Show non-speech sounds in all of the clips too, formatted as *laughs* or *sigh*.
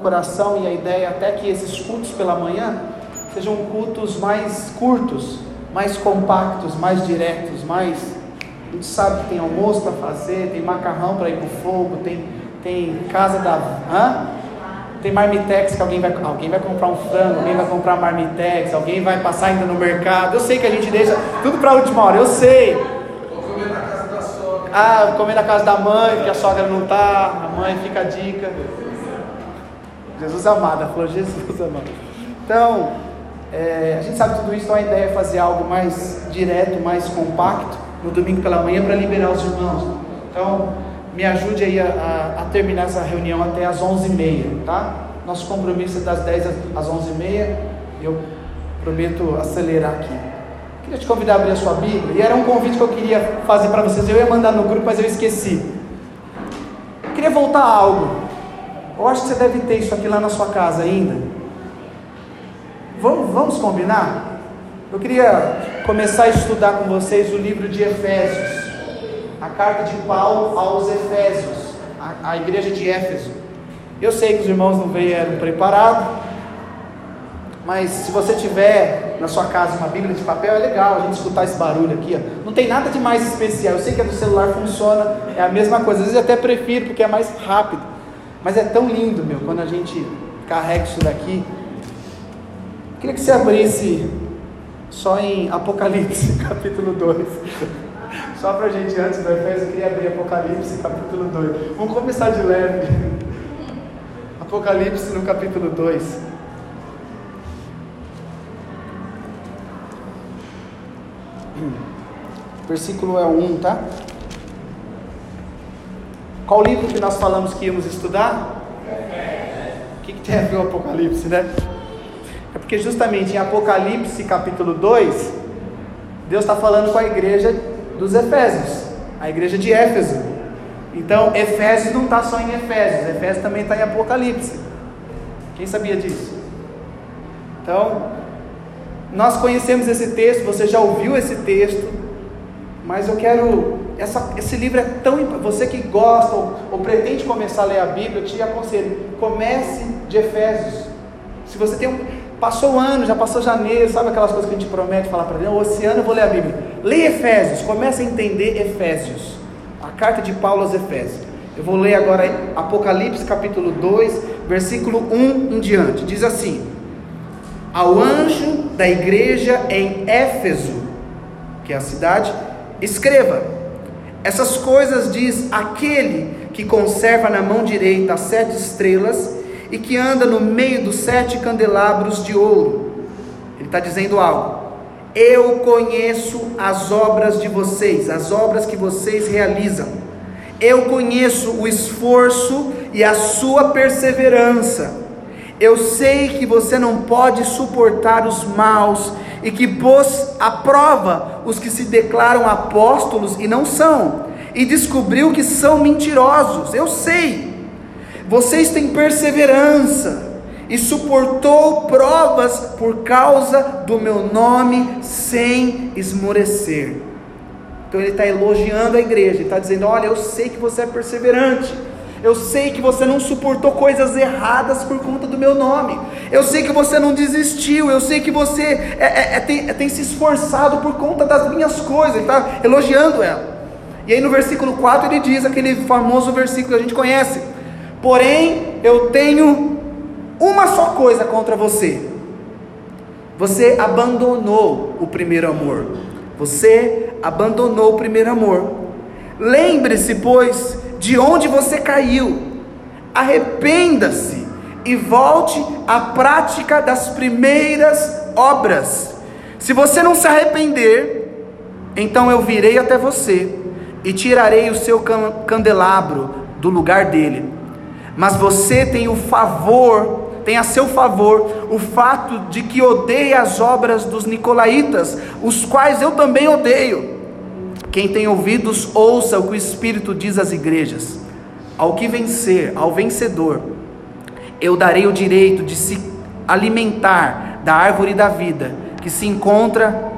coração e a ideia até que esses cultos pela manhã sejam cultos mais curtos, mais compactos, mais diretos, mais a gente sabe que tem almoço para fazer, tem macarrão para ir pro fogo, tem tem casa da hã? Tem marmitex que alguém vai alguém vai comprar um frango, alguém vai comprar marmitex, alguém vai passar ainda no mercado. Eu sei que a gente deixa tudo para a última hora, eu sei. Vou comer na casa da sogra. Ah, comer na casa da mãe, porque a sogra não tá, a mãe fica a dica. Jesus amado, ela falou Jesus amado. Então, é, a gente sabe tudo isso, então a ideia é fazer algo mais direto, mais compacto, no domingo pela manhã, para liberar os irmãos. Então, me ajude aí a, a, a terminar essa reunião até as 11h30, tá? Nosso compromisso é das 10 às 11h30, eu prometo acelerar aqui. Queria te convidar a abrir a sua Bíblia, e era um convite que eu queria fazer para vocês, eu ia mandar no grupo, mas eu esqueci. Eu queria voltar a algo. Eu acho que você deve ter isso aqui lá na sua casa ainda. Vamos, vamos combinar? Eu queria começar a estudar com vocês o livro de Efésios, a carta de Paulo aos Efésios, a, a igreja de Éfeso. Eu sei que os irmãos não vieram preparados, mas se você tiver na sua casa uma Bíblia de papel, é legal a gente escutar esse barulho aqui. Ó. Não tem nada de mais especial. Eu sei que a do celular funciona, é a mesma coisa. Às vezes eu até prefiro porque é mais rápido. Mas é tão lindo, meu, quando a gente carrega isso daqui. Queria que você abrisse só em Apocalipse, *laughs* capítulo 2. Só para a gente, antes do Efésio, eu queria abrir Apocalipse, capítulo 2. Vamos começar de leve. Apocalipse, no capítulo 2. Versículo é 1, tá? Qual livro que nós falamos que íamos estudar? O que, que tem a ver o Apocalipse, né? É porque justamente em Apocalipse capítulo 2, Deus está falando com a igreja dos Efésios, a igreja de Éfeso. Então, Efésios não está só em Efésios, Efésios também está em Apocalipse. Quem sabia disso? Então, nós conhecemos esse texto, você já ouviu esse texto, mas eu quero. Essa, esse livro é tão. Você que gosta ou, ou, pretende começar a ler a Bíblia, eu te aconselho. Comece de Efésios. Se você tem um. Passou o ano, já passou janeiro, sabe aquelas coisas que a gente promete falar para Deus? Esse ano eu vou ler a Bíblia. Leia Efésios, comece a entender Efésios. A carta de Paulo aos Efésios. Eu vou ler agora Apocalipse capítulo 2, versículo 1 em diante. Diz assim: Ao anjo da igreja em Éfeso, que é a cidade, escreva: Essas coisas diz aquele que conserva na mão direita as sete estrelas e que anda no meio dos sete candelabros de ouro. Ele está dizendo algo. Eu conheço as obras de vocês, as obras que vocês realizam. Eu conheço o esforço e a sua perseverança. Eu sei que você não pode suportar os maus e que pôs à prova os que se declaram apóstolos e não são, e descobriu que são mentirosos. Eu sei. Vocês têm perseverança e suportou provas por causa do meu nome sem esmorecer. Então ele está elogiando a igreja, está dizendo: Olha, eu sei que você é perseverante. Eu sei que você não suportou coisas erradas por conta do meu nome. Eu sei que você não desistiu. Eu sei que você é, é, é, tem, tem, se esforçado por conta das minhas coisas. Ele está elogiando ela. E aí no versículo 4 ele diz aquele famoso versículo que a gente conhece: Porém, eu tenho uma só coisa contra você. Você abandonou o primeiro amor. Você abandonou o primeiro amor. Lembre-se, pois, de onde você caiu, arrependa-se e volte à prática das primeiras obras. Se você não se arrepender, então eu virei até você e tirarei o seu candelabro do lugar dele. Mas você tem o favor, tem a seu favor o fato de que odeia as obras dos nicolaítas, os quais eu também odeio. Quem tem ouvidos, ouça o que o Espírito diz às igrejas. Ao que vencer, ao vencedor, eu darei o direito de se alimentar da árvore da vida que se encontra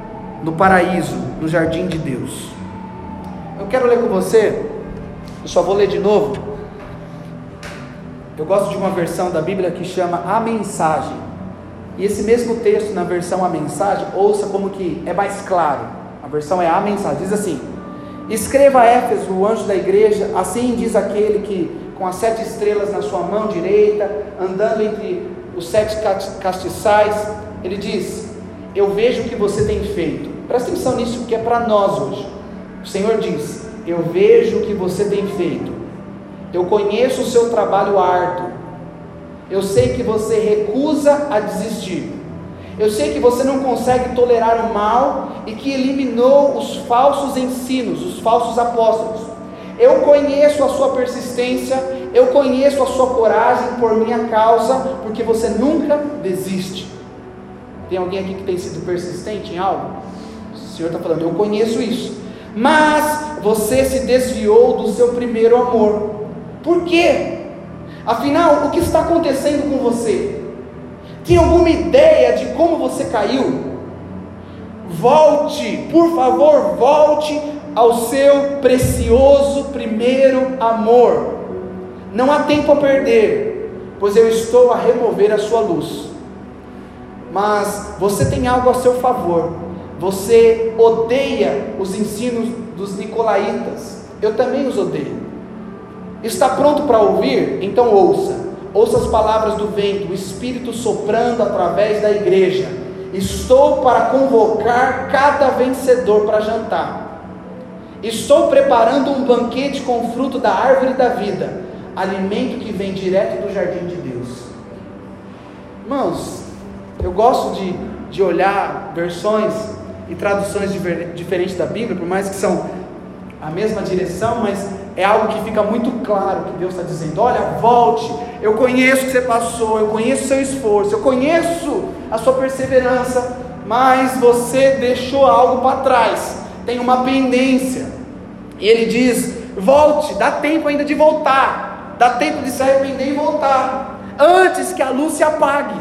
no paraíso, no jardim de Deus. Eu quero ler com você, eu só vou ler de novo. Eu gosto de uma versão da Bíblia que chama A Mensagem. E esse mesmo texto na versão A Mensagem, ouça como que é mais claro. A versão é A Mensagem. Diz assim: Escreva a Éfeso, o anjo da igreja, assim diz aquele que, com as sete estrelas na sua mão direita, andando entre os sete castiçais, ele diz: Eu vejo o que você tem feito. Presta atenção nisso, que é para nós hoje. O Senhor diz: Eu vejo o que você tem feito. Eu conheço o seu trabalho árduo. Eu sei que você recusa a desistir. Eu sei que você não consegue tolerar o mal e que eliminou os falsos ensinos, os falsos apóstolos. Eu conheço a sua persistência, eu conheço a sua coragem por minha causa, porque você nunca desiste. Tem alguém aqui que tem sido persistente em algo? O Senhor está falando, eu conheço isso. Mas você se desviou do seu primeiro amor. Por quê? Afinal, o que está acontecendo com você? Tem alguma ideia de como você caiu? Volte, por favor, volte ao seu precioso primeiro amor. Não há tempo a perder, pois eu estou a remover a sua luz. Mas você tem algo a seu favor. Você odeia os ensinos dos nicolaítas. Eu também os odeio. Está pronto para ouvir? Então ouça. Ouça as palavras do vento, o Espírito soprando através da igreja. Estou para convocar cada vencedor para jantar. Estou preparando um banquete com fruto da árvore da vida, alimento que vem direto do jardim de Deus. Irmãos, eu gosto de, de olhar versões e traduções diferentes da Bíblia, por mais que são a mesma direção, mas é algo que fica muito claro que Deus está dizendo: olha, volte, eu conheço o que você passou, eu conheço o seu esforço, eu conheço a sua perseverança, mas você deixou algo para trás, tem uma pendência. E ele diz: volte, dá tempo ainda de voltar, dá tempo de se arrepender e voltar, antes que a luz se apague,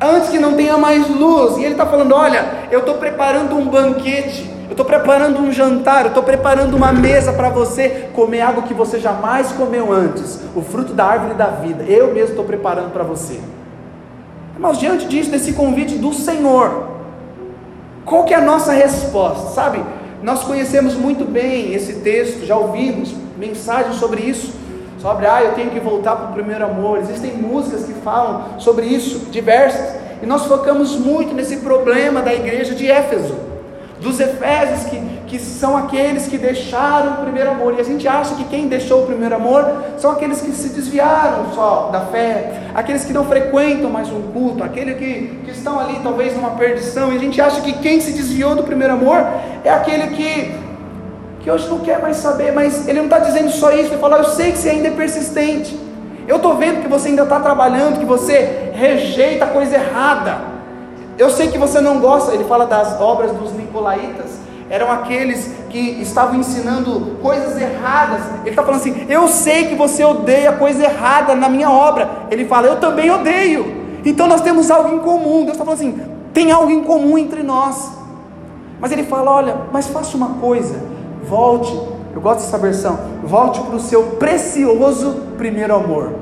antes que não tenha mais luz. E ele está falando: olha, eu estou preparando um banquete eu estou preparando um jantar, eu estou preparando uma mesa para você comer algo que você jamais comeu antes, o fruto da árvore da vida. Eu mesmo estou preparando para você. Mas diante disso, desse convite do Senhor, qual que é a nossa resposta? Sabe, nós conhecemos muito bem esse texto, já ouvimos mensagens sobre isso, sobre, ah, eu tenho que voltar para o primeiro amor. Existem músicas que falam sobre isso, diversas, e nós focamos muito nesse problema da igreja de Éfeso dos Efésios, que, que são aqueles que deixaram o primeiro amor. E a gente acha que quem deixou o primeiro amor são aqueles que se desviaram só da fé, aqueles que não frequentam mais um culto, aqueles que, que estão ali talvez numa perdição. E a gente acha que quem se desviou do primeiro amor é aquele que, que hoje não quer mais saber, mas ele não está dizendo só isso, ele fala: Eu sei que você ainda é persistente. Eu estou vendo que você ainda está trabalhando, que você rejeita a coisa errada. Eu sei que você não gosta, ele fala das obras dos Nicolaitas, eram aqueles que estavam ensinando coisas erradas. Ele está falando assim: Eu sei que você odeia coisa errada na minha obra. Ele fala: Eu também odeio. Então nós temos algo em comum. Deus está falando assim: tem algo em comum entre nós. Mas ele fala: Olha, mas faça uma coisa, volte. Eu gosto dessa versão. Volte para o seu precioso primeiro amor.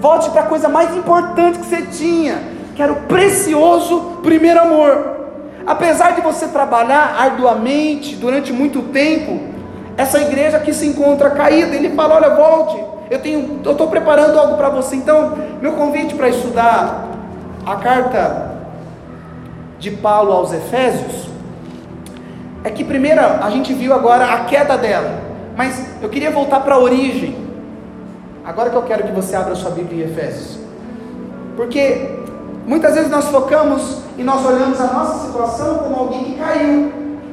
Volte para a coisa mais importante que você tinha que era o precioso primeiro amor. Apesar de você trabalhar arduamente durante muito tempo, essa igreja que se encontra caída, ele fala: Olha, volte, eu tenho, eu estou preparando algo para você. Então, meu convite para estudar a carta de Paulo aos Efésios é que primeiro a gente viu agora a queda dela, mas eu queria voltar para a origem. Agora que eu quero que você abra sua Bíblia em Efésios, porque Muitas vezes nós focamos e nós olhamos a nossa situação como alguém que caiu,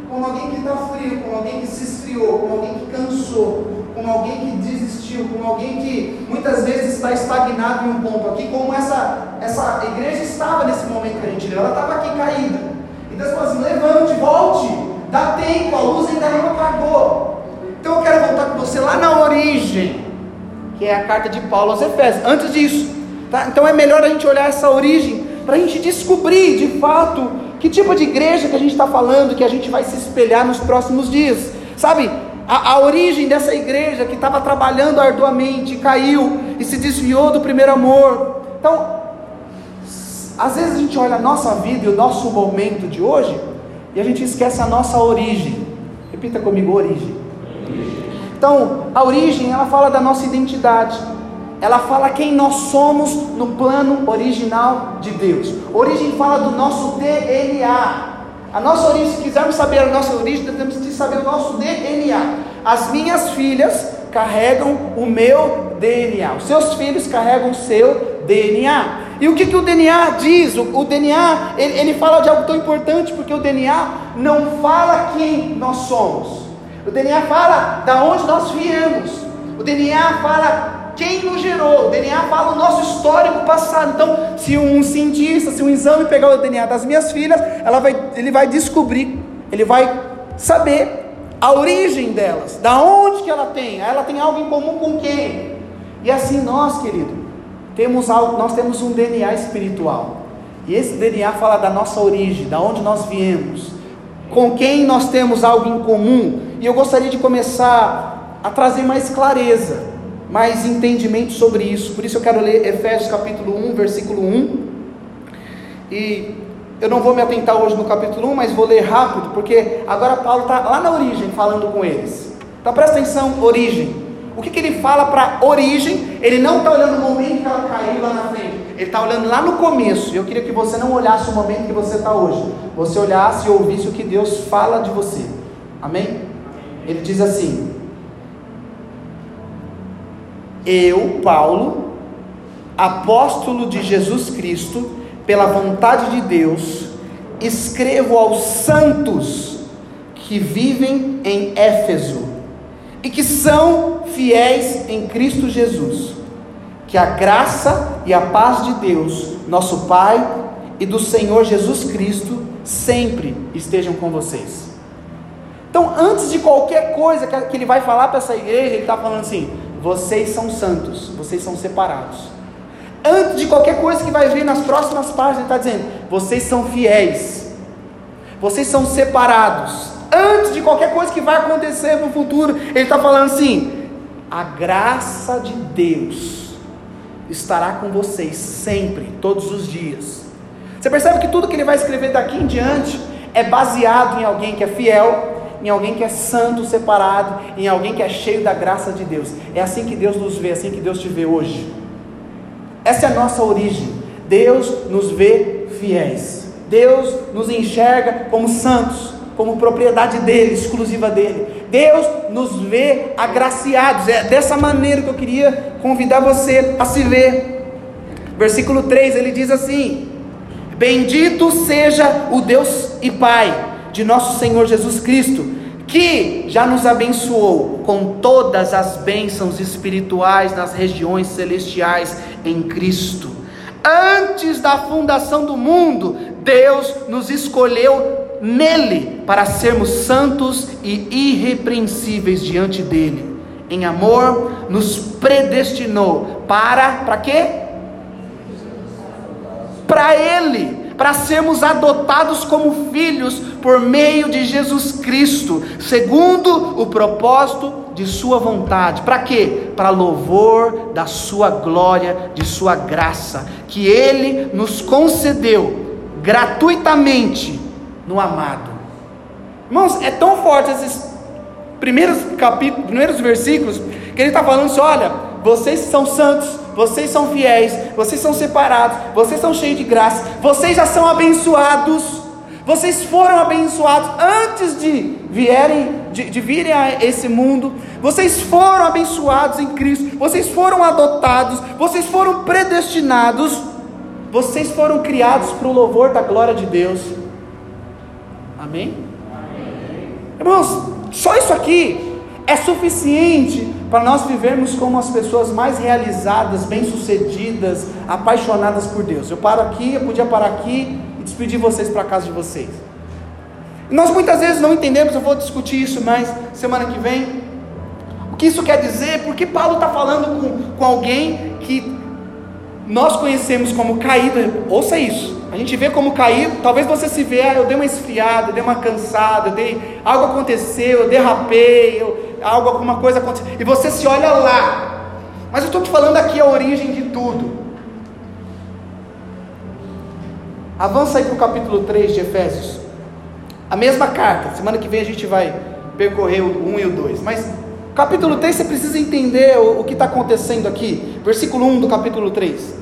como alguém que está frio, como alguém que se esfriou, como alguém que cansou, como alguém que desistiu, como alguém que muitas vezes está estagnado em um ponto aqui, como essa, essa igreja estava nesse momento que a gente leu, ela estava aqui caída. E Deus falou assim: levante, volte, dá tempo, a luz ainda não apagou. Então eu quero voltar com você lá na origem, que é a carta de Paulo aos Efésios. Antes disso, Tá? Então é melhor a gente olhar essa origem para a gente descobrir de fato que tipo de igreja que a gente está falando, que a gente vai se espelhar nos próximos dias. Sabe, a, a origem dessa igreja que estava trabalhando arduamente, caiu e se desviou do primeiro amor. Então, às vezes a gente olha a nossa vida e o nosso momento de hoje e a gente esquece a nossa origem. Repita comigo: origem. Então, a origem, ela fala da nossa identidade. Ela fala quem nós somos no plano original de Deus. Origem fala do nosso DNA. A nossa origem, se quisermos saber a nossa origem, temos que saber o nosso DNA. As minhas filhas carregam o meu DNA. Os seus filhos carregam o seu DNA. E o que, que o DNA diz? O, o DNA, ele, ele fala de algo tão importante, porque o DNA não fala quem nós somos. O DNA fala da onde nós viemos. O DNA fala quem nos gerou. O DNA fala o nosso histórico passado. Então, se um cientista, se um exame pegar o DNA das minhas filhas, ela vai, ele vai descobrir, ele vai saber a origem delas, da onde que ela tem. Ela tem algo em comum com quem? E assim nós, querido, temos algo, nós temos um DNA espiritual. E esse DNA fala da nossa origem, da onde nós viemos, com quem nós temos algo em comum. E eu gostaria de começar a trazer mais clareza, mais entendimento sobre isso. Por isso eu quero ler Efésios capítulo 1, versículo 1. E eu não vou me atentar hoje no capítulo 1, mas vou ler rápido, porque agora Paulo está lá na origem falando com eles. Então presta atenção, origem. O que, que ele fala para origem? Ele não está olhando o momento que ela caiu lá na frente. Ele está olhando lá no começo. Eu queria que você não olhasse o momento que você está hoje. Você olhasse e ouvisse o que Deus fala de você. Amém? Ele diz assim: Eu, Paulo, apóstolo de Jesus Cristo, pela vontade de Deus, escrevo aos santos que vivem em Éfeso e que são fiéis em Cristo Jesus. Que a graça e a paz de Deus, nosso Pai, e do Senhor Jesus Cristo sempre estejam com vocês. Então, antes de qualquer coisa que ele vai falar para essa igreja, ele está falando assim: vocês são santos, vocês são separados. Antes de qualquer coisa que vai vir nas próximas páginas, ele está dizendo: vocês são fiéis, vocês são separados. Antes de qualquer coisa que vai acontecer no futuro, ele está falando assim: a graça de Deus estará com vocês sempre, todos os dias. Você percebe que tudo que ele vai escrever daqui em diante é baseado em alguém que é fiel, em alguém que é santo, separado, em alguém que é cheio da graça de Deus. É assim que Deus nos vê, é assim que Deus te vê hoje. Essa é a nossa origem. Deus nos vê fiéis. Deus nos enxerga como santos, como propriedade dele, exclusiva dele. Deus nos vê agraciados. É dessa maneira que eu queria convidar você a se ver. Versículo 3, ele diz assim: Bendito seja o Deus e Pai de nosso Senhor Jesus Cristo, que já nos abençoou com todas as bênçãos espirituais nas regiões celestiais em Cristo. Antes da fundação do mundo, Deus nos escolheu nele para sermos santos e irrepreensíveis diante dele. Em amor, nos predestinou para para quê? Para ele para sermos adotados como filhos por meio de Jesus Cristo, segundo o propósito de Sua vontade. Para quê? Para louvor da Sua glória, de Sua graça, que Ele nos concedeu gratuitamente no amado. Irmãos, é tão forte esses primeiros capítulos, primeiros versículos, que ele está falando assim: olha, vocês são santos, vocês são fiéis, vocês são separados, vocês são cheios de graça, vocês já são abençoados, vocês foram abençoados antes de vierem, de, de virem a esse mundo, vocês foram abençoados em Cristo, vocês foram adotados, vocês foram predestinados, vocês foram criados para o louvor da glória de Deus. Amém? Amém? Irmãos, só isso aqui é suficiente para nós vivermos como as pessoas mais realizadas, bem-sucedidas, apaixonadas por Deus. Eu paro aqui, eu podia parar aqui e despedir vocês para casa de vocês. E nós muitas vezes não entendemos, eu vou discutir isso mais semana que vem. O que isso quer dizer? Porque Paulo está falando com, com alguém que nós conhecemos como caído, ouça isso. A gente vê como caído, talvez você se vê, ah, eu dei uma esfriada, eu dei uma cansada, eu dei, algo aconteceu, eu derrapei, eu, algo, alguma coisa aconteceu, e você se olha lá. Mas eu estou te falando aqui a origem de tudo. Avança aí para o capítulo 3 de Efésios. A mesma carta, semana que vem a gente vai percorrer o 1 e o 2. Mas capítulo 3 você precisa entender o, o que está acontecendo aqui. Versículo 1 do capítulo 3.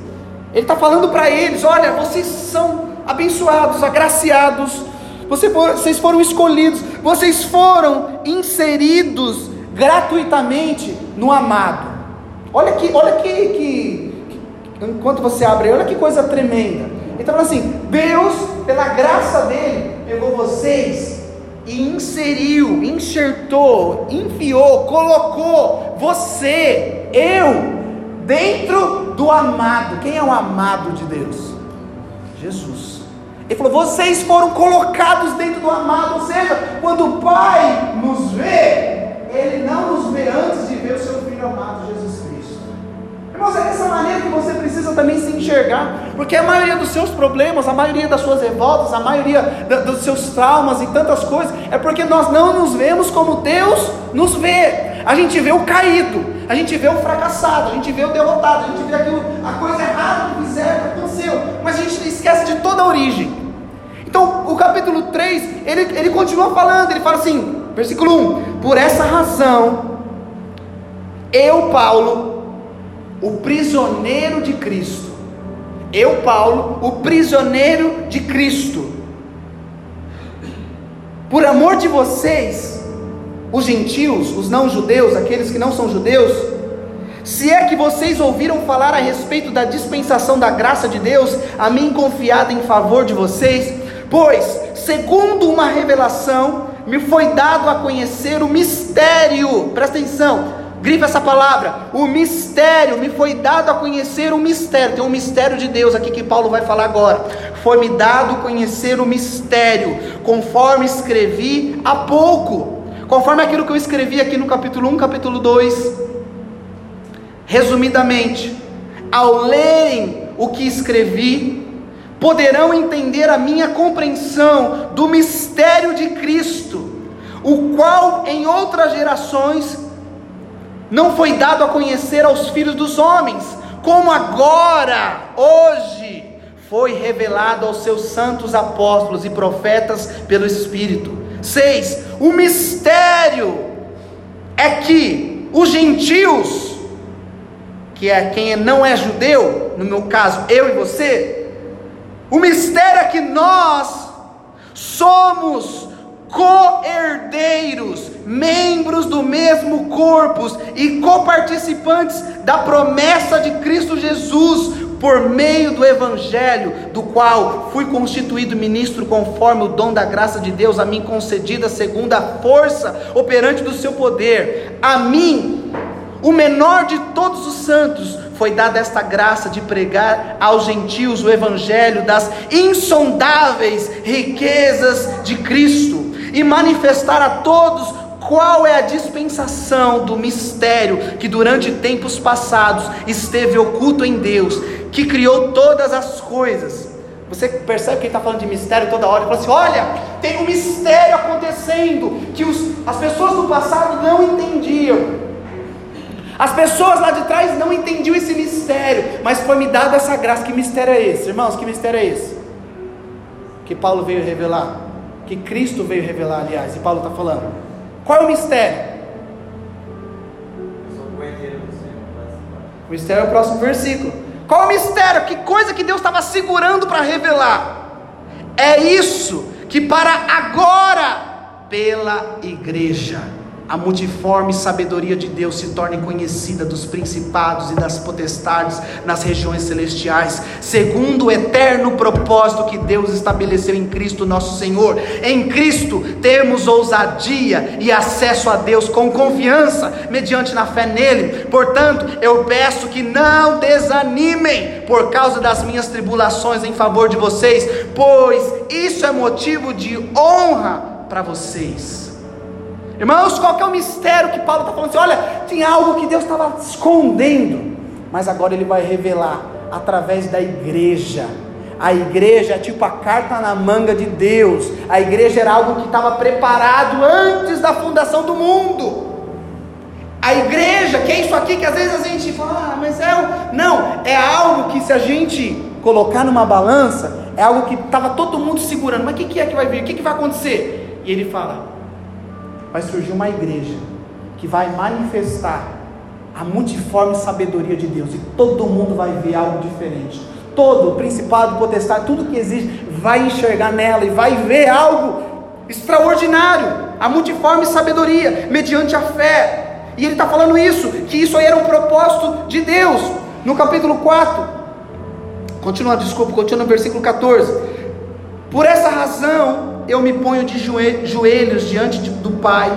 Ele está falando para eles: olha, vocês são abençoados, agraciados, vocês foram escolhidos, vocês foram inseridos gratuitamente no amado. Olha que, olha que, que, enquanto você abre, olha que coisa tremenda. Então assim, Deus, pela graça dele, pegou vocês e inseriu, enxertou, enfiou, colocou você, eu, dentro do amado. Quem é o amado de Deus? Jesus. Ele falou: vocês foram colocados dentro do amado, ou seja, quando o Pai nos vê, Ele não nos vê antes de ver o seu Filho amado, Jesus. Irmãos, é dessa maneira que você precisa também se enxergar, porque a maioria dos seus problemas, a maioria das suas revoltas, a maioria dos seus traumas e tantas coisas, é porque nós não nos vemos como Deus nos vê. A gente vê o caído, a gente vê o fracassado, a gente vê o derrotado, a gente vê aquilo, a coisa errada que fizeram, que aconteceu, mas a gente esquece de toda a origem. Então, o capítulo 3, ele, ele continua falando, ele fala assim, versículo 1: Por essa razão, eu, Paulo, o prisioneiro de Cristo, eu, Paulo, o prisioneiro de Cristo, por amor de vocês, os gentios, os não-judeus, aqueles que não são judeus, se é que vocês ouviram falar a respeito da dispensação da graça de Deus, a mim confiada em favor de vocês, pois, segundo uma revelação, me foi dado a conhecer o mistério, presta atenção, grifa essa palavra, o mistério, me foi dado a conhecer o mistério, tem um mistério de Deus aqui que Paulo vai falar agora, foi-me dado conhecer o mistério, conforme escrevi há pouco, Conforme aquilo que eu escrevi aqui no capítulo 1, capítulo 2, resumidamente, ao lerem o que escrevi, poderão entender a minha compreensão do mistério de Cristo, o qual em outras gerações não foi dado a conhecer aos filhos dos homens, como agora, hoje, foi revelado aos seus santos apóstolos e profetas pelo Espírito. 6. O mistério é que os gentios, que é quem não é judeu, no meu caso, eu e você, o mistério é que nós somos co-herdeiros, membros do mesmo corpo e coparticipantes da promessa de Cristo Jesus, por meio do Evangelho, do qual fui constituído ministro conforme o dom da graça de Deus a mim concedida, segundo a força operante do seu poder. A mim, o menor de todos os santos, foi dada esta graça de pregar aos gentios o Evangelho das insondáveis riquezas de Cristo e manifestar a todos qual é a dispensação do mistério que durante tempos passados esteve oculto em Deus, que criou todas as coisas. Você percebe que está falando de mistério toda hora? Ele fala assim: olha, tem um mistério acontecendo que os, as pessoas do passado não entendiam. As pessoas lá de trás não entendiam esse mistério, mas foi me dada essa graça. Que mistério é esse, irmãos? Que mistério é esse? Que Paulo veio revelar, que Cristo veio revelar, aliás, e Paulo está falando. Qual é o mistério? O mistério é o próximo versículo. Qual é o mistério? Que coisa que Deus estava segurando para revelar? É isso que para agora, pela igreja, a multiforme sabedoria de Deus se torne conhecida dos principados e das potestades nas regiões celestiais, segundo o eterno propósito que Deus estabeleceu em Cristo nosso Senhor. Em Cristo temos ousadia e acesso a Deus com confiança, mediante na fé nele. Portanto, eu peço que não desanimem por causa das minhas tribulações em favor de vocês, pois isso é motivo de honra para vocês. Irmãos, qual é o mistério que Paulo está falando assim? Olha, tinha algo que Deus estava escondendo, mas agora ele vai revelar através da igreja. A igreja é tipo a carta na manga de Deus. A igreja era algo que estava preparado antes da fundação do mundo. A igreja, que é isso aqui que às vezes a gente fala, ah, mas é. Não, é algo que se a gente colocar numa balança, é algo que estava todo mundo segurando. Mas o que, que, é que vai vir? O que, que vai acontecer? E ele fala: vai surgir uma igreja que vai manifestar a multiforme sabedoria de Deus, e todo mundo vai ver algo diferente todo, principado, potestade, tudo que existe, vai enxergar nela e vai ver algo extraordinário, a multiforme sabedoria, mediante a fé. E ele está falando isso, que isso aí era um propósito de Deus. No capítulo 4, continua, desculpa, continua no versículo 14. Por essa razão eu me ponho de joelhos diante do Pai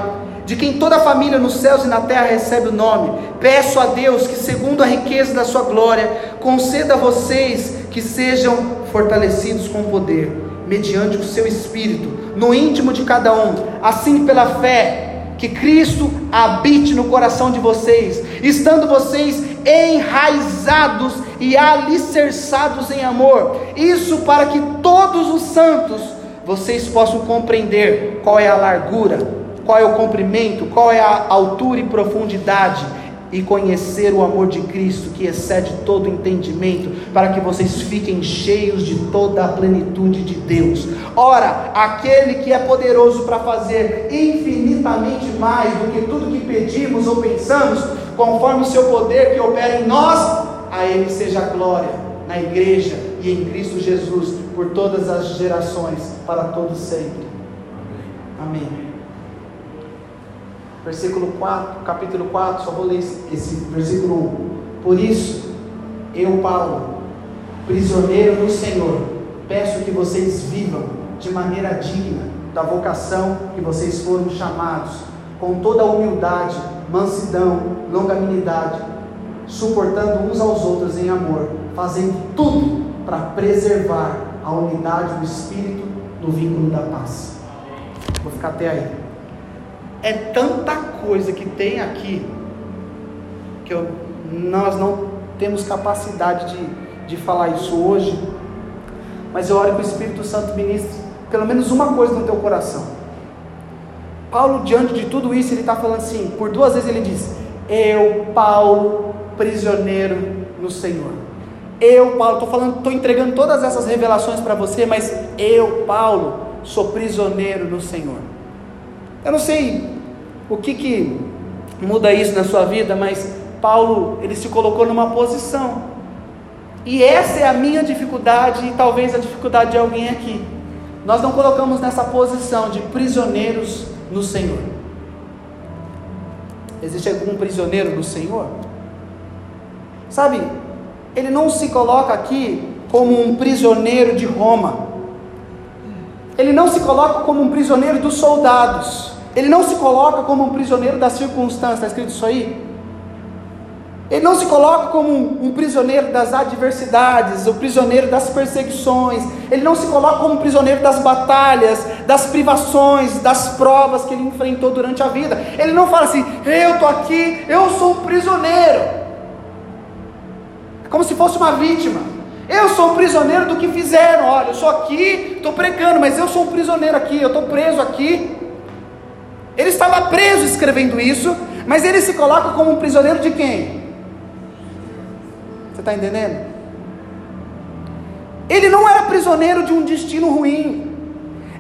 de quem toda a família nos céus e na terra recebe o nome. Peço a Deus que, segundo a riqueza da sua glória, conceda a vocês que sejam fortalecidos com poder, mediante o seu espírito, no íntimo de cada um, assim pela fé, que Cristo habite no coração de vocês, estando vocês enraizados e alicerçados em amor. Isso para que todos os santos vocês possam compreender qual é a largura, qual é o comprimento, qual é a altura e profundidade, e conhecer o amor de Cristo que excede todo entendimento, para que vocês fiquem cheios de toda a plenitude de Deus. Ora, aquele que é poderoso para fazer infinitamente mais do que tudo que pedimos ou pensamos, conforme o seu poder que opera em nós, a ele seja a glória na igreja e em Cristo Jesus por todas as gerações, para todos sempre. Amém versículo 4, capítulo 4, só vou ler esse, versículo 1. Por isso, eu, Paulo, prisioneiro no Senhor, peço que vocês vivam de maneira digna da vocação que vocês foram chamados, com toda a humildade, mansidão, longanimidade, suportando uns aos outros em amor, fazendo tudo para preservar a unidade do Espírito no vínculo da paz. Vou ficar até aí. É tanta coisa que tem aqui que eu, nós não temos capacidade de, de falar isso hoje. Mas eu oro que o Espírito Santo ministre pelo menos uma coisa no teu coração. Paulo, diante de tudo isso, ele está falando assim: por duas vezes ele diz: Eu, Paulo, prisioneiro no Senhor. Eu, Paulo, estou falando, estou entregando todas essas revelações para você, mas eu, Paulo, sou prisioneiro no Senhor. Eu não sei o que, que muda isso na sua vida, mas Paulo, ele se colocou numa posição. E essa é a minha dificuldade e talvez a dificuldade de alguém aqui. Nós não colocamos nessa posição de prisioneiros no Senhor. Existe algum prisioneiro no Senhor? Sabe, ele não se coloca aqui como um prisioneiro de Roma. Ele não se coloca como um prisioneiro dos soldados. Ele não se coloca como um prisioneiro das circunstâncias, está escrito isso aí? Ele não se coloca como um, prisioneiro das adversidades, o prisioneiro das perseguições. Ele não se coloca como um prisioneiro das batalhas, das privações, das provas que ele enfrentou durante a vida. Ele não fala assim: eu estou aqui, eu sou um prisioneiro. Como se fosse uma vítima. Eu sou um prisioneiro do que fizeram. Olha, eu sou aqui, estou pregando, mas eu sou um prisioneiro aqui, eu estou preso aqui. Ele estava preso escrevendo isso, mas ele se coloca como um prisioneiro de quem? Você está entendendo? Ele não era prisioneiro de um destino ruim.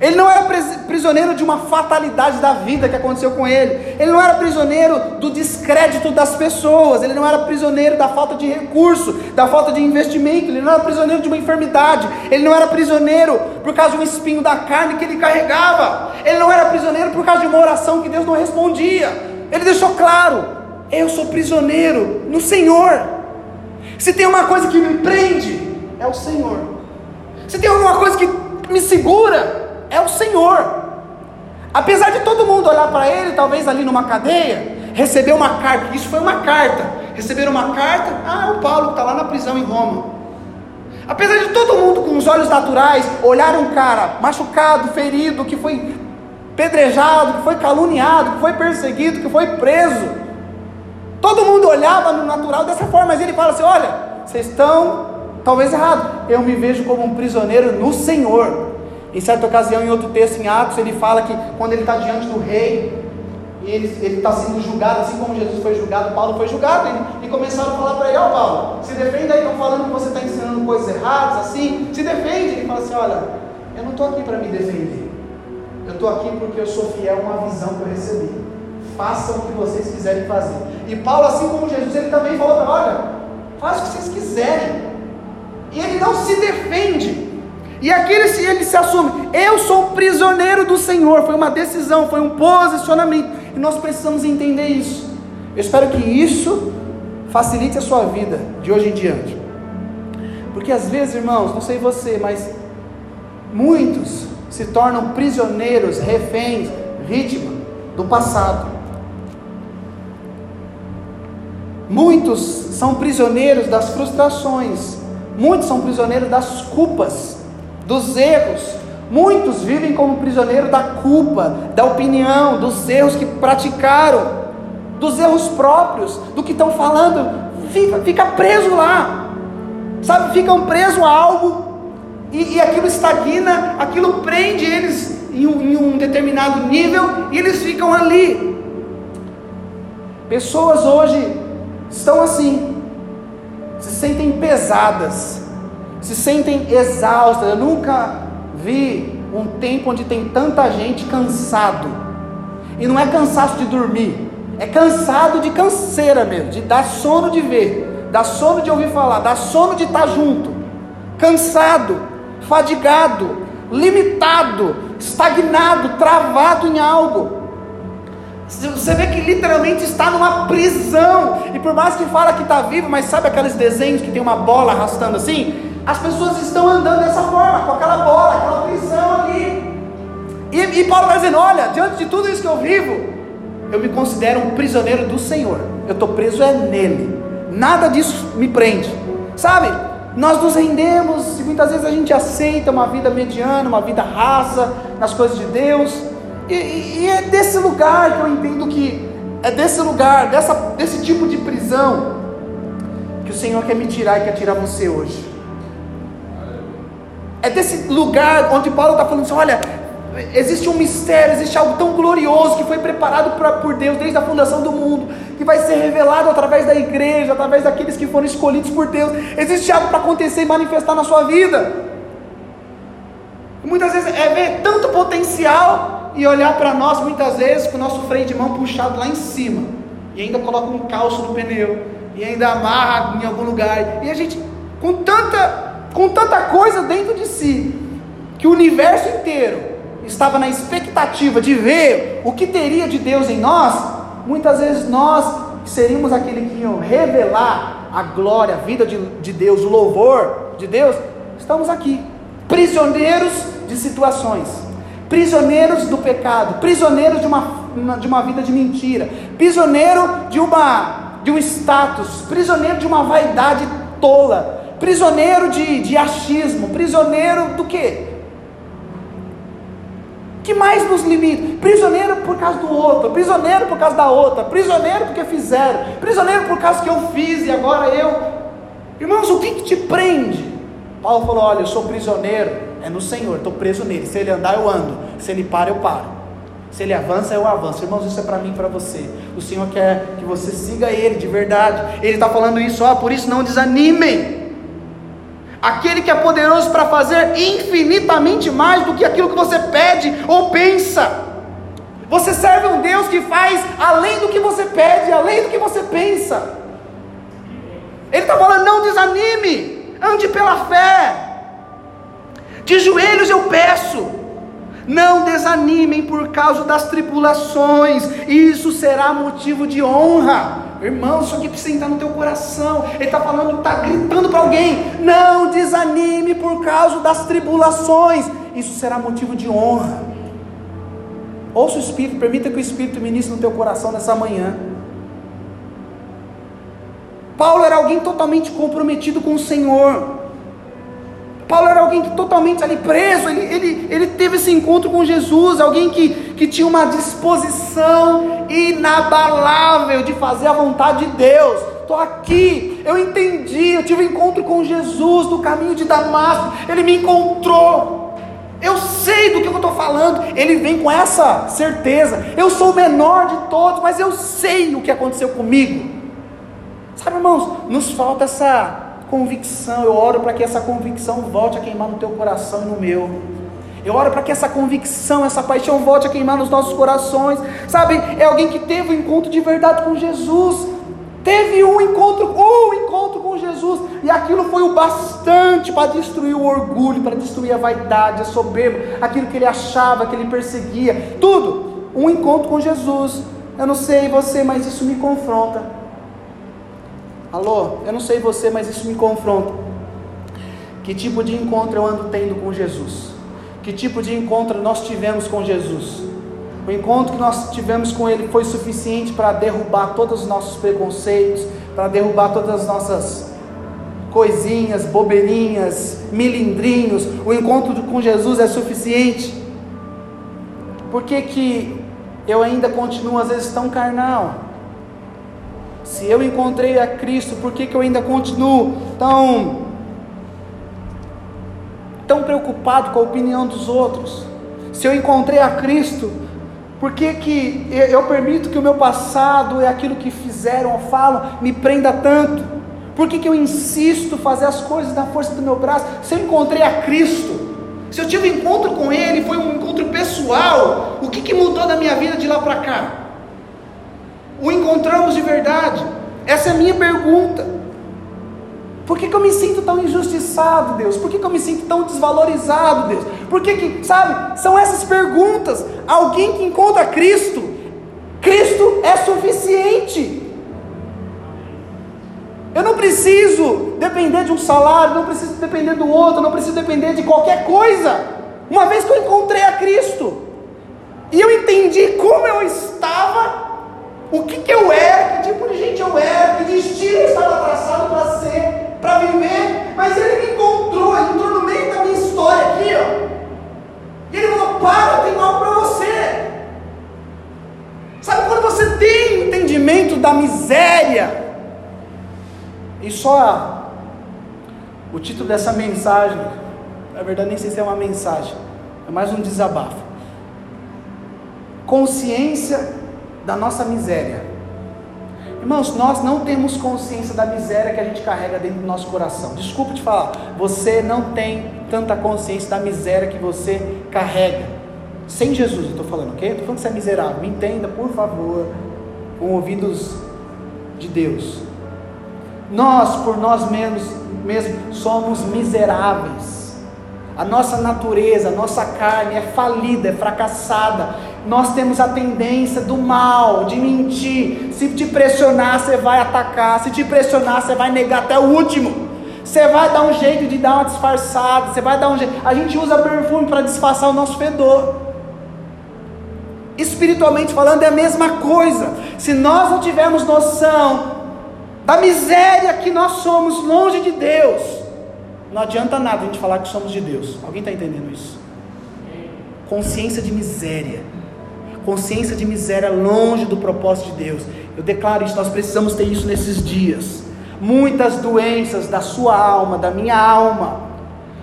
Ele não era prisioneiro de uma fatalidade da vida que aconteceu com ele. Ele não era prisioneiro do descrédito das pessoas. Ele não era prisioneiro da falta de recurso, da falta de investimento. Ele não era prisioneiro de uma enfermidade. Ele não era prisioneiro por causa de um espinho da carne que ele carregava. Ele não era prisioneiro por causa de uma oração que Deus não respondia. Ele deixou claro: eu sou prisioneiro no Senhor. Se tem uma coisa que me prende, é o Senhor. Se tem alguma coisa que me segura, é o Senhor. Apesar de todo mundo olhar para ele, talvez ali numa cadeia, receber uma carta, isso foi uma carta, receberam uma carta, ah, o Paulo está lá na prisão em Roma. Apesar de todo mundo com os olhos naturais olhar um cara machucado, ferido, que foi pedrejado, que foi caluniado, que foi perseguido, que foi preso, todo mundo olhava no natural dessa forma, mas ele fala assim: olha, vocês estão talvez errado. Eu me vejo como um prisioneiro no Senhor. Em certa ocasião, em outro texto em Atos, ele fala que quando ele está diante do rei, e ele está sendo julgado, assim como Jesus foi julgado, Paulo foi julgado, e, e começaram a falar para ele: Ó, oh, Paulo, se defende aí, estão falando que você está ensinando coisas erradas, assim, se defende. Ele fala assim: Olha, eu não estou aqui para me defender, eu estou aqui porque eu sou fiel a uma visão que eu recebi. Façam o que vocês quiserem fazer. E Paulo, assim como Jesus, ele também falou olha, faz o que vocês quiserem. E ele não se defende. E aqui ele se, ele se assume: eu sou prisioneiro do Senhor. Foi uma decisão, foi um posicionamento. E nós precisamos entender isso. Eu espero que isso facilite a sua vida de hoje em diante. Porque às vezes, irmãos, não sei você, mas muitos se tornam prisioneiros, reféns, vítima do passado. Muitos são prisioneiros das frustrações, muitos são prisioneiros das culpas, dos erros, Muitos vivem como prisioneiro da culpa, da opinião, dos erros que praticaram, dos erros próprios, do que estão falando, fica, fica preso lá, sabe? Ficam presos a algo e, e aquilo estagna, aquilo prende eles em um, em um determinado nível e eles ficam ali. Pessoas hoje estão assim, se sentem pesadas, se sentem exaustas. Eu nunca vi um tempo onde tem tanta gente cansado. E não é cansaço de dormir, é cansado de canseira mesmo, de dar sono de ver, dar sono de ouvir falar, dar sono de estar junto. Cansado, fadigado, limitado, estagnado, travado em algo. Você vê que literalmente está numa prisão. E por mais que fala que está vivo, mas sabe aqueles desenhos que tem uma bola arrastando assim? As pessoas estão andando dessa forma, com aquela bola, aquela prisão ali. E, e Paulo está dizendo: olha, diante de tudo isso que eu vivo, eu me considero um prisioneiro do Senhor. Eu estou preso é nele. Nada disso me prende. Sabe? Nós nos rendemos e muitas vezes a gente aceita uma vida mediana, uma vida rasa nas coisas de Deus. E, e, e é desse lugar que eu entendo que é desse lugar, dessa, desse tipo de prisão, que o Senhor quer me tirar e quer tirar você hoje. É desse lugar onde Paulo está falando assim: olha, existe um mistério, existe algo tão glorioso que foi preparado pra, por Deus desde a fundação do mundo, que vai ser revelado através da igreja, através daqueles que foram escolhidos por Deus. Existe algo para acontecer e manifestar na sua vida. Muitas vezes é ver tanto potencial e olhar para nós, muitas vezes, com o nosso freio de mão puxado lá em cima, e ainda coloca um calço no pneu, e ainda amarra em algum lugar, e a gente, com tanta com tanta coisa dentro de si, que o universo inteiro estava na expectativa de ver o que teria de Deus em nós, muitas vezes nós seríamos aquele que iam revelar a glória, a vida de, de Deus, o louvor de Deus, estamos aqui, prisioneiros de situações, prisioneiros do pecado, prisioneiros de uma, de uma vida de mentira, prisioneiro de, uma, de um status, prisioneiro de uma vaidade tola, prisioneiro de, de achismo, prisioneiro do quê? que mais nos limita? Prisioneiro por causa do outro, prisioneiro por causa da outra, prisioneiro porque fizeram, prisioneiro por causa que eu fiz e agora eu. Irmãos, o que, que te prende? Paulo falou: Olha, eu sou prisioneiro, é no Senhor, estou preso nele. Se ele andar, eu ando, se ele para, eu paro. Se ele avança, eu avanço. Irmãos, isso é para mim e para você. O Senhor quer que você siga Ele de verdade. Ele está falando isso, ó, por isso não desanimem aquele que é poderoso para fazer infinitamente mais do que aquilo que você pede ou pensa. Você serve um Deus que faz além do que você pede, além do que você pensa. Ele está falando: não desanime, ande pela fé. De joelhos eu peço, não desanimem por causa das tribulações, isso será motivo de honra. Irmão, isso aqui precisa entrar no teu coração. Ele está falando, está gritando para alguém: não desanime por causa das tribulações. Isso será motivo de honra. Ouça o Espírito, permita que o Espírito ministre no teu coração nessa manhã. Paulo era alguém totalmente comprometido com o Senhor. Paulo era alguém que totalmente ali preso, ele, ele, ele teve esse encontro com Jesus, alguém que, que tinha uma disposição inabalável de fazer a vontade de Deus. Estou aqui, eu entendi, eu tive um encontro com Jesus no caminho de Damasco, ele me encontrou. Eu sei do que eu estou falando. Ele vem com essa certeza. Eu sou o menor de todos, mas eu sei o que aconteceu comigo. Sabe, irmãos, nos falta essa convicção. Eu oro para que essa convicção volte a queimar no teu coração e no meu. Eu oro para que essa convicção, essa paixão volte a queimar nos nossos corações. Sabe, é alguém que teve um encontro de verdade com Jesus. Teve um encontro, um encontro com Jesus, e aquilo foi o bastante para destruir o orgulho, para destruir a vaidade, a soberba, aquilo que ele achava, que ele perseguia, tudo. Um encontro com Jesus. Eu não sei você, mas isso me confronta. Alô, eu não sei você, mas isso me confronta. Que tipo de encontro eu ando tendo com Jesus? Que tipo de encontro nós tivemos com Jesus? O encontro que nós tivemos com Ele foi suficiente para derrubar todos os nossos preconceitos, para derrubar todas as nossas coisinhas, bobeirinhas, milindrinhos. O encontro com Jesus é suficiente. Por que, que eu ainda continuo às vezes tão carnal? Se eu encontrei a Cristo, por que, que eu ainda continuo tão tão preocupado com a opinião dos outros? Se eu encontrei a Cristo, por que, que eu permito que o meu passado é aquilo que fizeram ou falam me prenda tanto? Por que, que eu insisto fazer as coisas na força do meu braço? Se eu encontrei a Cristo, se eu tive um encontro com Ele, foi um encontro pessoal, o que, que mudou da minha vida de lá para cá? O encontramos de verdade? Essa é a minha pergunta. Por que, que, eu me sinto tão injustiçado, Deus? Por que, que eu me sinto tão desvalorizado, Deus? Por que, que, sabe, são essas perguntas. Alguém que encontra Cristo, Cristo é suficiente. Eu não preciso depender de um salário, não preciso depender do outro, não preciso depender de qualquer coisa. Uma vez que eu encontrei a Cristo, e eu entendi como eu estava, o que, que eu era, que tipo de gente eu era, que destino eu estava traçado para ser para viver, mas ele me encontrou, ele entrou no meio da minha história aqui, ó. E ele falou: para, eu tenho algo para você. Sabe quando você tem entendimento da miséria? E só o título dessa mensagem, na verdade nem sei se é uma mensagem, é mais um desabafo. Consciência da nossa miséria. Irmãos, nós não temos consciência da miséria que a gente carrega dentro do nosso coração. Desculpe te falar, você não tem tanta consciência da miséria que você carrega. Sem Jesus, eu estou falando, ok? Estou falando que você é miserável. Me entenda, por favor, com ouvidos de Deus. Nós, por nós mesmos, mesmos somos miseráveis. A nossa natureza, a nossa carne é falida, é fracassada, nós temos a tendência do mal, de mentir. Se te pressionar, você vai atacar. Se te pressionar, você vai negar até o último. Você vai dar um jeito de dar uma disfarçada. Você vai dar um jeito. A gente usa perfume para disfarçar o nosso fedor. Espiritualmente falando, é a mesma coisa. Se nós não tivermos noção da miséria que nós somos longe de Deus, não adianta nada a gente falar que somos de Deus. Alguém está entendendo isso? Consciência de miséria consciência de miséria longe do propósito de Deus. Eu declaro isso, nós precisamos ter isso nesses dias. Muitas doenças da sua alma, da minha alma,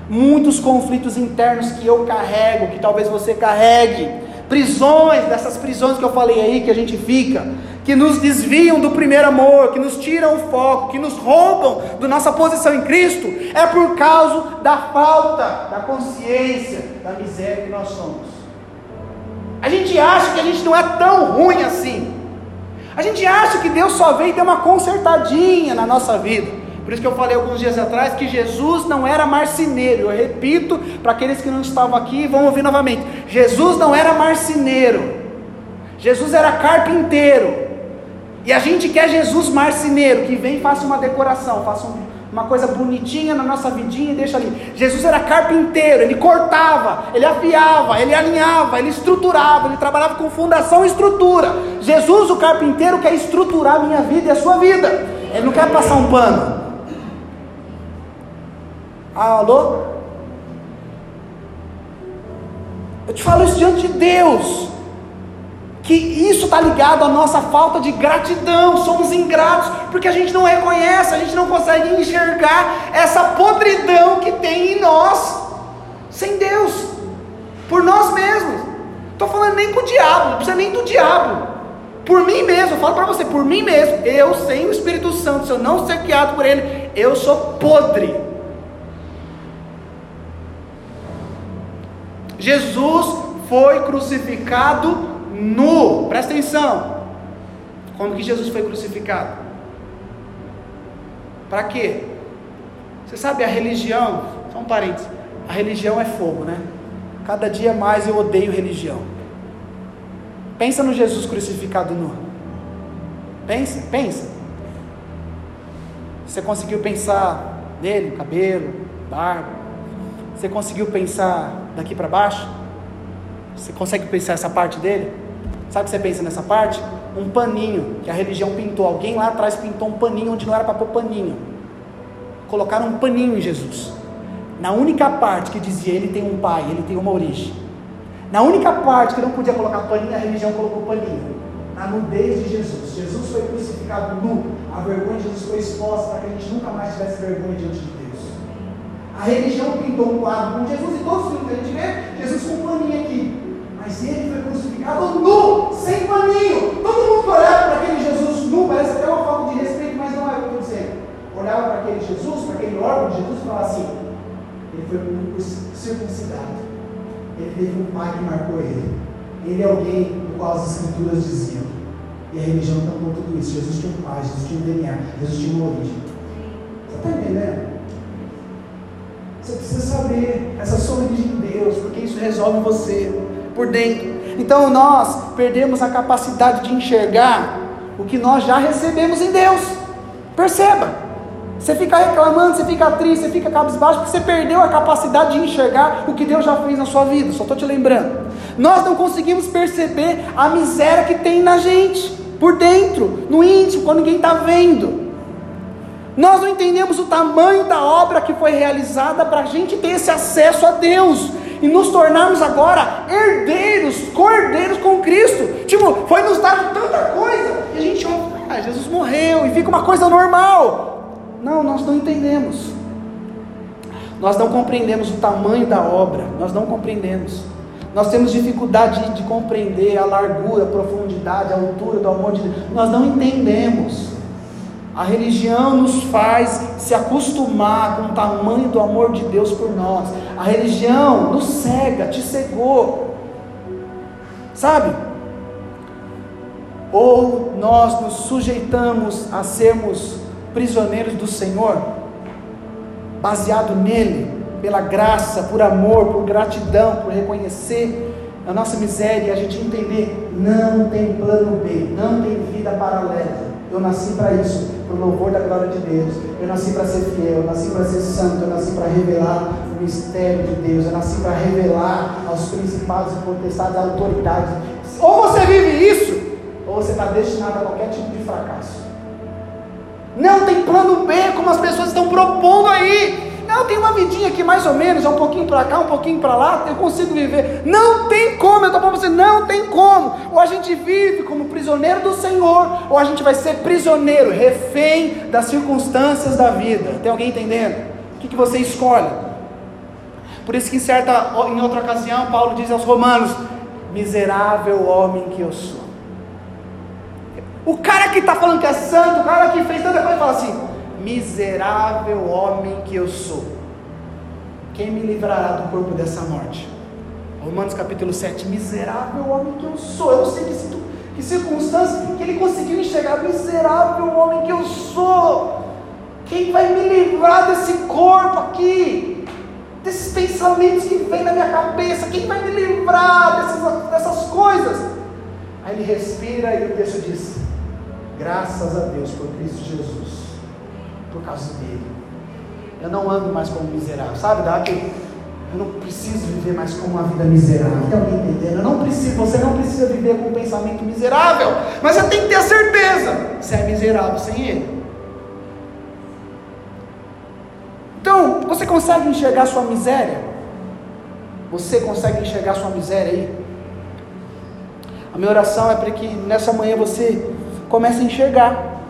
muitos conflitos internos que eu carrego, que talvez você carregue, prisões, dessas prisões que eu falei aí, que a gente fica, que nos desviam do primeiro amor, que nos tiram o foco, que nos roubam da nossa posição em Cristo, é por causa da falta da consciência da miséria que nós somos. A gente acha que a gente não é tão ruim assim. A gente acha que Deus só veio ter uma consertadinha na nossa vida. Por isso que eu falei alguns dias atrás que Jesus não era marceneiro. Eu repito para aqueles que não estavam aqui, vão ouvir novamente. Jesus não era marceneiro. Jesus era carpinteiro. E a gente quer Jesus marceneiro, que vem e faça uma decoração, faça um, uma coisa bonitinha na nossa vidinha e deixa ali. Jesus era carpinteiro, ele cortava, ele afiava, ele alinhava, ele estruturava, ele trabalhava com fundação e estrutura. Jesus, o carpinteiro, quer estruturar a minha vida e a sua vida. Ele não quer passar um pano. Alô? Eu te falo isso diante de Deus. Que isso está ligado à nossa falta de gratidão, somos ingratos, porque a gente não reconhece, a gente não consegue enxergar essa podridão que tem em nós, sem Deus, por nós mesmos. Estou falando nem com o diabo, não precisa nem do diabo, por mim mesmo, eu falo para você, por mim mesmo, eu sem o Espírito Santo, se eu não ser guiado por Ele, eu sou podre. Jesus foi crucificado nu. Presta atenção. Como que Jesus foi crucificado? Para quê? Você sabe a religião, só um parênteses. A religião é fogo, né? Cada dia mais eu odeio religião. Pensa no Jesus crucificado nu. Pensa, pensa. Você conseguiu pensar nele, cabelo, barba? Você conseguiu pensar daqui para baixo? Você consegue pensar essa parte dele? Sabe o que você pensa nessa parte? Um paninho que a religião pintou. Alguém lá atrás pintou um paninho onde não era para pôr paninho. Colocaram um paninho em Jesus. Na única parte que dizia ele tem um pai, ele tem uma origem. Na única parte que não podia colocar paninho, a religião colocou paninho. Na nudez de Jesus. Jesus foi crucificado nu. A vergonha de Jesus foi exposta para que a gente nunca mais tivesse vergonha diante de Deus. A religião pintou um quadro com Jesus e todos os filmes que a gente vê, Jesus com um paninho aqui. Mas ele foi crucificado nu, sem paninho. Todo mundo olhava para aquele Jesus nu, parece até uma falta de respeito, mas não é o que eu estou dizendo. Olhava para aquele Jesus, para aquele órgão de Jesus e falava assim: ele foi circuncidado. Ele teve um pai que marcou ele. Ele é alguém do qual as escrituras diziam. E a religião tampou tudo isso. Jesus tinha um pai, Jesus tinha um DNA, Jesus tinha uma origem. Você está entendendo? Você precisa saber essa sua origem de Deus, porque isso resolve você por dentro. Então nós perdemos a capacidade de enxergar o que nós já recebemos em Deus. Perceba. Você fica reclamando, você fica triste, você fica cabisbaixo, porque você perdeu a capacidade de enxergar o que Deus já fez na sua vida. Só estou te lembrando. Nós não conseguimos perceber a miséria que tem na gente, por dentro, no íntimo, quando ninguém está vendo. Nós não entendemos o tamanho da obra que foi realizada para a gente ter esse acesso a Deus e nos tornarmos agora herdeiros, cordeiros com Cristo. Tipo, foi nos dado tanta coisa e a gente olha, ah, Jesus morreu e fica uma coisa normal. Não, nós não entendemos. Nós não compreendemos o tamanho da obra, nós não compreendemos. Nós temos dificuldade de, de compreender a largura, a profundidade, a altura do amor de Deus. Nós não entendemos. A religião nos faz se acostumar com o tamanho do amor de Deus por nós. A religião nos cega, te cegou. Sabe? Ou nós nos sujeitamos a sermos prisioneiros do Senhor, baseado nele, pela graça, por amor, por gratidão, por reconhecer a nossa miséria e a gente entender: não tem plano B, não tem vida paralela. Eu nasci para isso, para o louvor da glória de Deus. Eu nasci para ser fiel, eu nasci para ser santo, eu nasci para revelar mistério de Deus. Eu nasci para revelar aos principados e potestades, às autoridades. Ou você vive isso, ou você está destinado a qualquer tipo de fracasso. Não tem plano B, como as pessoas estão propondo aí. Não, tem uma vidinha aqui mais ou menos, é um pouquinho para cá, um pouquinho para lá, eu consigo viver. Não tem como, eu estou falando para você, não tem como. Ou a gente vive como prisioneiro do Senhor, ou a gente vai ser prisioneiro, refém das circunstâncias da vida. Tem alguém entendendo? O que, que você escolhe? Por isso que em, certa, em outra ocasião, Paulo diz aos romanos, miserável homem que eu sou. O cara que está falando que é santo, o cara que fez tanta coisa, fala assim, miserável homem que eu sou. Quem me livrará do corpo dessa morte? Romanos capítulo 7, miserável homem que eu sou. Eu sei que, que circunstância que ele conseguiu enxergar, miserável homem que eu sou. Quem vai me livrar desse corpo aqui? Desses pensamentos que vêm na minha cabeça? Quem vai me livrar dessas, dessas coisas? Aí ele respira e o texto diz: Graças a Deus por Cristo Jesus por causa dele. Eu não ando mais como miserável, sabe? Dá eu não preciso viver mais como uma vida miserável. Tem alguém entendendo? Eu não preciso, você não precisa viver com um pensamento miserável, mas você tem que ter a certeza. Você é miserável sem ele. Consegue enxergar sua miséria? Você consegue enxergar sua miséria aí? A minha oração é para que nessa manhã você comece a enxergar,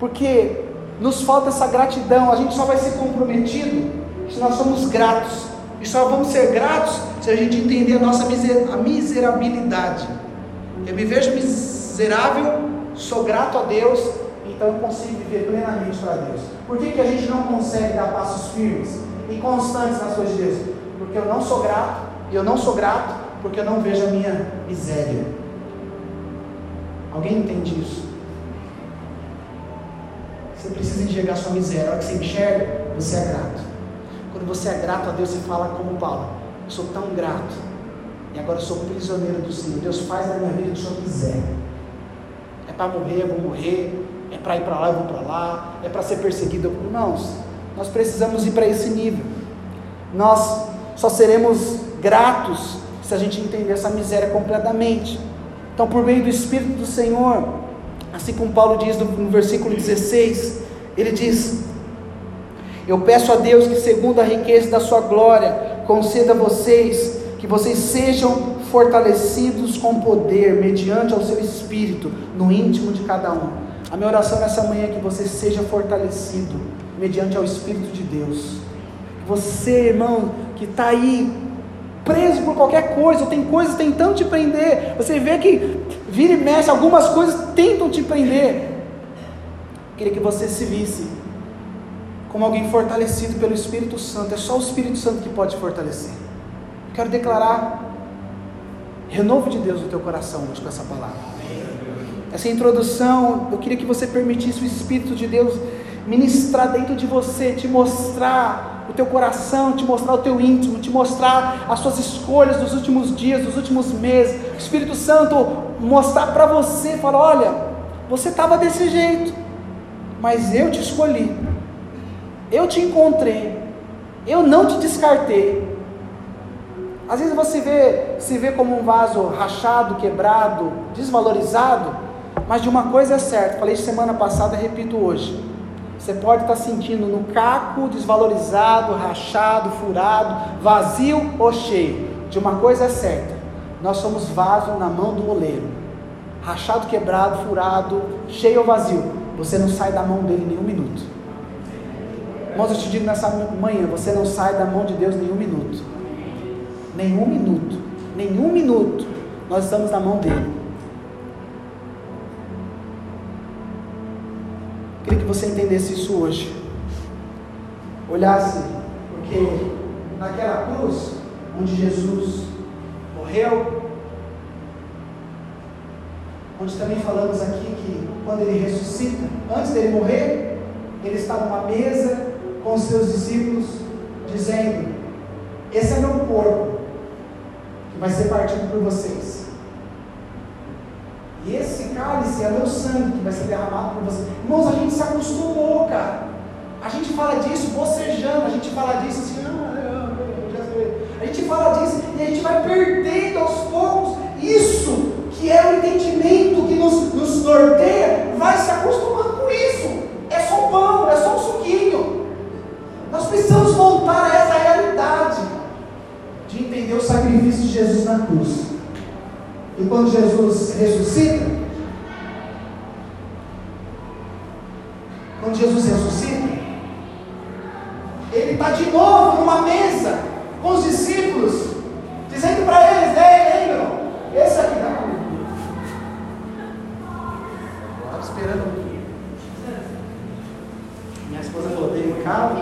porque nos falta essa gratidão, a gente só vai ser comprometido se nós somos gratos, e só vamos ser gratos se a gente entender a nossa miser a miserabilidade. Eu me vejo miserável, sou grato a Deus, então eu consigo viver plenamente para Deus. Por que, que a gente não consegue dar passos firmes e constantes nas coisas de Deus? Porque eu não sou grato, e eu não sou grato porque eu não vejo a minha miséria. Alguém entende isso? Você precisa enxergar sua miséria. A hora que você enxerga, você é grato. Quando você é grato a Deus, você fala como Paulo: Eu sou tão grato. E agora eu sou prisioneiro do Senhor. Deus faz na minha vida o que o Senhor quiser. É para morrer, eu vou morrer. É para ir para lá, eu vou para lá. É para ser perseguido. Irmãos, nós precisamos ir para esse nível. Nós só seremos gratos se a gente entender essa miséria completamente. Então, por meio do Espírito do Senhor, assim como Paulo diz no versículo 16, ele diz: Eu peço a Deus que, segundo a riqueza da sua glória, conceda a vocês que vocês sejam fortalecidos com poder, mediante ao seu espírito, no íntimo de cada um. A minha oração nessa manhã é que você seja fortalecido, mediante ao Espírito de Deus. Você, irmão, que está aí preso por qualquer coisa, tem coisas tentando te prender. Você vê que vira e mexe, algumas coisas tentam te prender. Queria que você se visse como alguém fortalecido pelo Espírito Santo. É só o Espírito Santo que pode fortalecer. Quero declarar renovo de Deus no teu coração hoje com essa palavra. Essa introdução, eu queria que você permitisse o Espírito de Deus ministrar dentro de você, te mostrar o teu coração, te mostrar o teu íntimo, te mostrar as suas escolhas dos últimos dias, dos últimos meses. O Espírito Santo mostrar para você, falar: olha, você estava desse jeito, mas eu te escolhi, eu te encontrei, eu não te descartei. Às vezes você vê, se vê como um vaso rachado, quebrado, desvalorizado, mas de uma coisa é certa, falei semana passada, repito hoje você pode estar sentindo no caco, desvalorizado, rachado, furado, vazio ou cheio. De uma coisa é certa: nós somos vaso na mão do oleiro. Rachado, quebrado, furado, cheio ou vazio. Você não sai da mão dele nenhum minuto. Irmãos, eu te digo nessa manhã: você não sai da mão de Deus nenhum minuto. Nenhum minuto. Nenhum minuto. Nós estamos na mão dele. Queria que você entendesse isso hoje. Olhasse, porque naquela cruz, onde Jesus morreu, onde também falamos aqui que quando ele ressuscita, antes dele morrer, ele está numa mesa com os seus discípulos, dizendo: Esse é meu corpo, que vai ser partido por vocês. E esse cálice é meu sangue que vai ser derramado por você. Irmãos, a gente se acostumou, cara. A gente fala disso bocejando, a gente fala disso assim, ah, a gente fala disso e a gente vai perdendo aos poucos isso que é o entendimento que nos, nos norteia, vai se acostumando com isso. É só pão, é só um suquinho. Nós precisamos voltar a essa realidade de entender o sacrifício de Jesus na cruz. E quando Jesus ressuscita, quando Jesus ressuscita, ele está de novo numa mesa com os discípulos, dizendo para eles: Ei, lembram? Esse aqui está comigo. Estava esperando. Minha esposa falou: Tem um carro?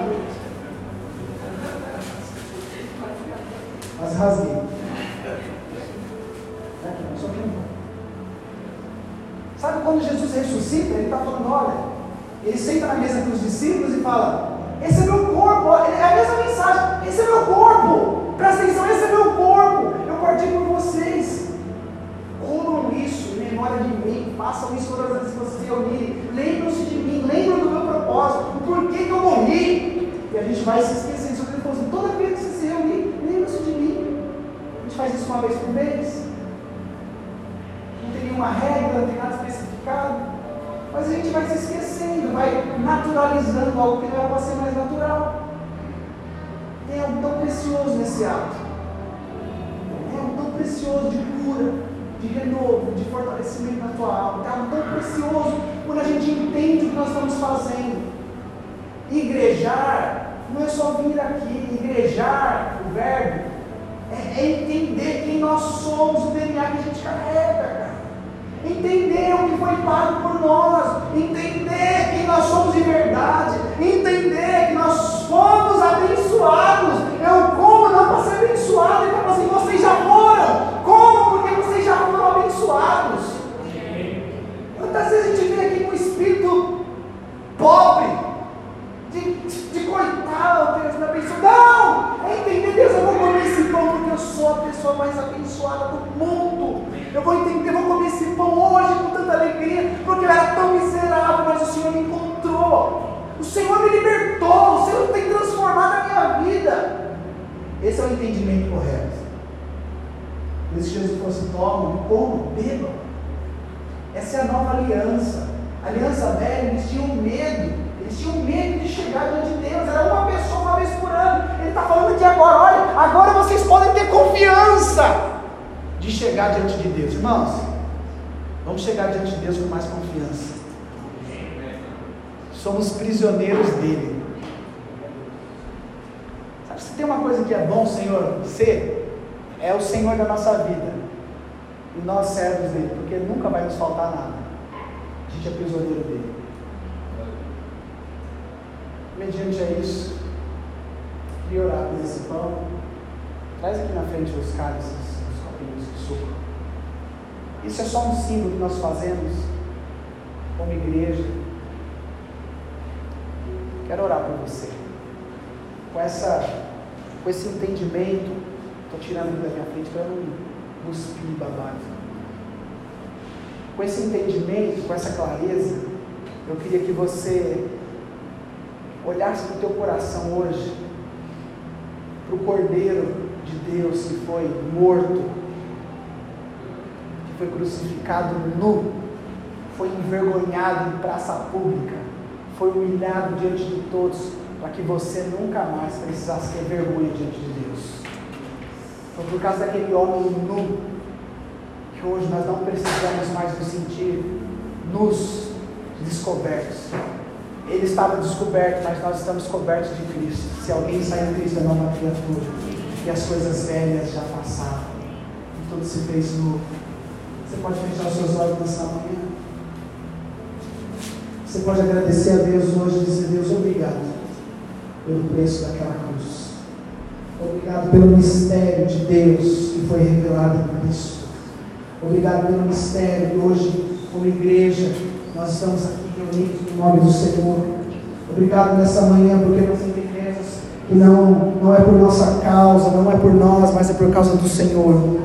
Mas rasguei. Sabe quando Jesus ressuscita, ele está falando, olha, ele senta na mesa com os discípulos e fala, esse é meu corpo, é a mesma mensagem, esse é meu corpo, presta atenção, esse é meu corpo, eu parti por vocês. Comam isso em memória de mim, façam isso todas as vezes que vocês se reunirem, lembram-se de mim, lembram do meu propósito, o porquê que eu morri. E a gente vai se esquecer disso, ele falou assim, toda vez que você se reunir, lembra-se de mim. A gente faz isso uma vez por mês nenhuma regra, não tem nada especificado. Mas a gente vai se esquecendo, vai naturalizando algo que não era para ser mais natural. Tem algo tão precioso nesse ato. Tem algo tão precioso de cura, de renovo, de fortalecimento na tua alma. É algo tão precioso quando a gente entende o que nós estamos fazendo. Igrejar não é só vir aqui, igrejar, o verbo, é, é entender quem nós somos, o DNA que a gente carrega, cara. Entender o que foi pago por nós, entender quem nós somos de verdade, entender que nós fomos abençoados. Eu como não para ser abençoado, então assim, vocês já foram. Como? Porque vocês já foram abençoados. Quantas vezes a gente vem aqui com o espírito pobre, de, de coitado, Deus abençoe. Não! Eu sou a pessoa mais abençoada do mundo. Eu vou entender, vou comer esse pão hoje com tanta alegria, porque eu era tão miserável, mas o Senhor me encontrou. O Senhor me libertou, o Senhor tem transformado a minha vida. Esse é o entendimento correto. Por isso Jesus falou assim: tomam, comam, bebam. Essa é a nova aliança. A aliança velha, eles tinham medo. Eles tinham medo de chegar diante de Deus. Era uma pessoa uma vez por ano. Ele está falando aqui agora: olha, agora vocês podem ter confiança de chegar diante de Deus. Irmãos, vamos chegar diante de Deus com mais confiança. Somos prisioneiros dele. Sabe, se tem uma coisa que é bom, Senhor, ser, é o Senhor da nossa vida. E nós servos dele, porque nunca vai nos faltar nada. A gente é prisioneiro dele. Mediante a isso, queria orar por esse pão. Traz aqui na frente os cálices suco. Isso é só um símbolo que nós fazemos como igreja. Quero orar por você. Com, essa, com esse entendimento, estou tirando aqui da minha frente para não cuspir babado. Com esse entendimento, com essa clareza, eu queria que você olhasse para o teu coração hoje, para o Cordeiro de Deus que foi morto foi crucificado nu, foi envergonhado em praça pública, foi humilhado diante de todos, para que você nunca mais precisasse ter vergonha diante de Deus. Foi por causa daquele homem nu, que hoje nós não precisamos mais nos sentir nus, descobertos. Ele estava descoberto, mas nós estamos cobertos de Cristo. Se alguém sair de Cristo, é nova criatura. E as coisas velhas já passaram. E tudo se fez novo. Você pode fechar os seus olhos nessa manhã. Você pode agradecer a Deus hoje e dizer: Deus, obrigado pelo preço daquela cruz. Obrigado pelo mistério de Deus que foi revelado em Cristo. Obrigado pelo mistério que hoje, como igreja, nós estamos aqui reunidos no nome do Senhor. Obrigado nessa manhã, porque nós entendemos que não, não é por nossa causa, não é por nós, mas é por causa do Senhor.